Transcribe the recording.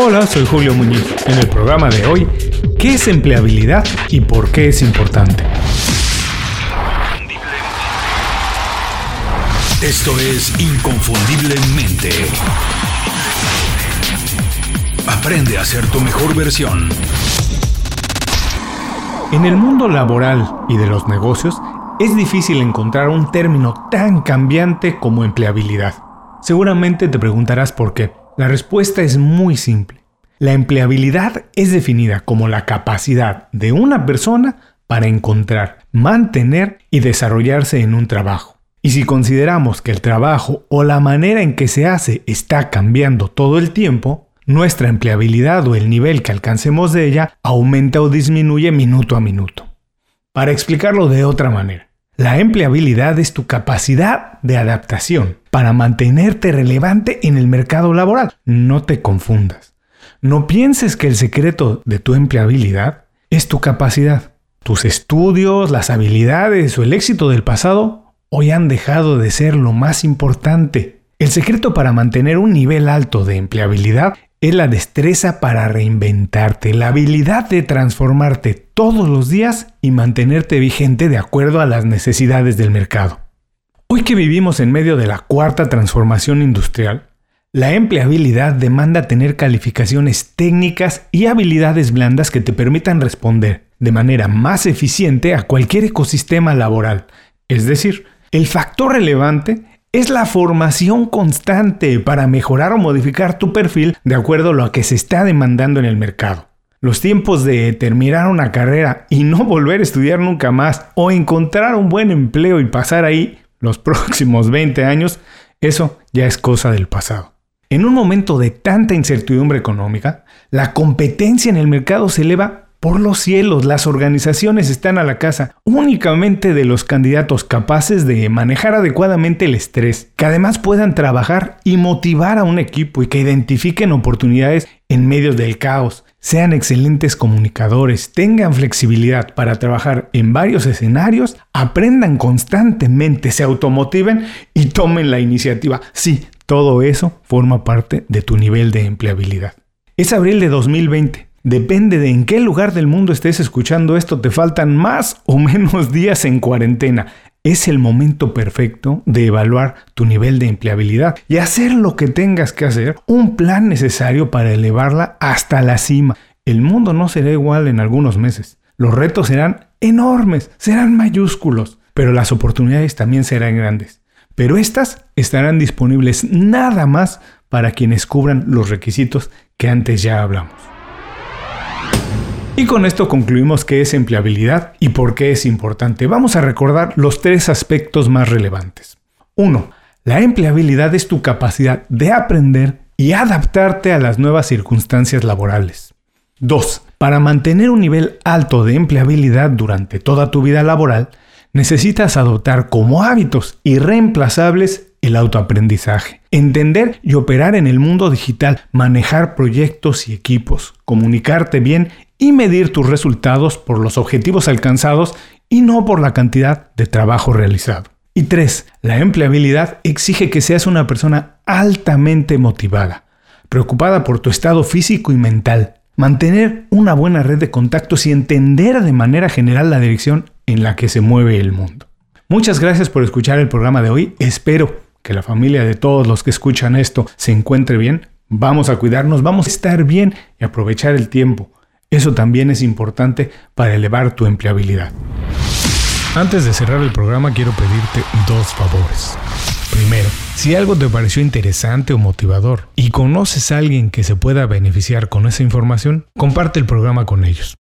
Hola, soy Julio Muñiz. En el programa de hoy, ¿qué es empleabilidad y por qué es importante? Esto es Inconfundiblemente. Aprende a ser tu mejor versión. En el mundo laboral y de los negocios, es difícil encontrar un término tan cambiante como empleabilidad. Seguramente te preguntarás por qué. La respuesta es muy simple. La empleabilidad es definida como la capacidad de una persona para encontrar, mantener y desarrollarse en un trabajo. Y si consideramos que el trabajo o la manera en que se hace está cambiando todo el tiempo, nuestra empleabilidad o el nivel que alcancemos de ella aumenta o disminuye minuto a minuto. Para explicarlo de otra manera, la empleabilidad es tu capacidad de adaptación para mantenerte relevante en el mercado laboral. No te confundas. No pienses que el secreto de tu empleabilidad es tu capacidad. Tus estudios, las habilidades o el éxito del pasado hoy han dejado de ser lo más importante. El secreto para mantener un nivel alto de empleabilidad es la destreza para reinventarte, la habilidad de transformarte todos los días y mantenerte vigente de acuerdo a las necesidades del mercado. Hoy que vivimos en medio de la cuarta transformación industrial, la empleabilidad demanda tener calificaciones técnicas y habilidades blandas que te permitan responder de manera más eficiente a cualquier ecosistema laboral. Es decir, el factor relevante es la formación constante para mejorar o modificar tu perfil de acuerdo a lo que se está demandando en el mercado. Los tiempos de terminar una carrera y no volver a estudiar nunca más o encontrar un buen empleo y pasar ahí los próximos 20 años, eso ya es cosa del pasado. En un momento de tanta incertidumbre económica, la competencia en el mercado se eleva por los cielos, las organizaciones están a la casa únicamente de los candidatos capaces de manejar adecuadamente el estrés, que además puedan trabajar y motivar a un equipo y que identifiquen oportunidades en medio del caos, sean excelentes comunicadores, tengan flexibilidad para trabajar en varios escenarios, aprendan constantemente, se automotiven y tomen la iniciativa. Sí, todo eso forma parte de tu nivel de empleabilidad. Es abril de 2020 Depende de en qué lugar del mundo estés escuchando esto, te faltan más o menos días en cuarentena. Es el momento perfecto de evaluar tu nivel de empleabilidad y hacer lo que tengas que hacer, un plan necesario para elevarla hasta la cima. El mundo no será igual en algunos meses. Los retos serán enormes, serán mayúsculos, pero las oportunidades también serán grandes. Pero estas estarán disponibles nada más para quienes cubran los requisitos que antes ya hablamos. Y con esto concluimos qué es empleabilidad y por qué es importante. Vamos a recordar los tres aspectos más relevantes. 1. La empleabilidad es tu capacidad de aprender y adaptarte a las nuevas circunstancias laborales. 2. Para mantener un nivel alto de empleabilidad durante toda tu vida laboral, necesitas adoptar como hábitos irreemplazables el autoaprendizaje, entender y operar en el mundo digital, manejar proyectos y equipos, comunicarte bien y medir tus resultados por los objetivos alcanzados y no por la cantidad de trabajo realizado. Y 3. La empleabilidad exige que seas una persona altamente motivada, preocupada por tu estado físico y mental, mantener una buena red de contactos y entender de manera general la dirección en la que se mueve el mundo. Muchas gracias por escuchar el programa de hoy. Espero que la familia de todos los que escuchan esto se encuentre bien. Vamos a cuidarnos, vamos a estar bien y aprovechar el tiempo. Eso también es importante para elevar tu empleabilidad. Antes de cerrar el programa quiero pedirte dos favores. Primero, si algo te pareció interesante o motivador y conoces a alguien que se pueda beneficiar con esa información, comparte el programa con ellos.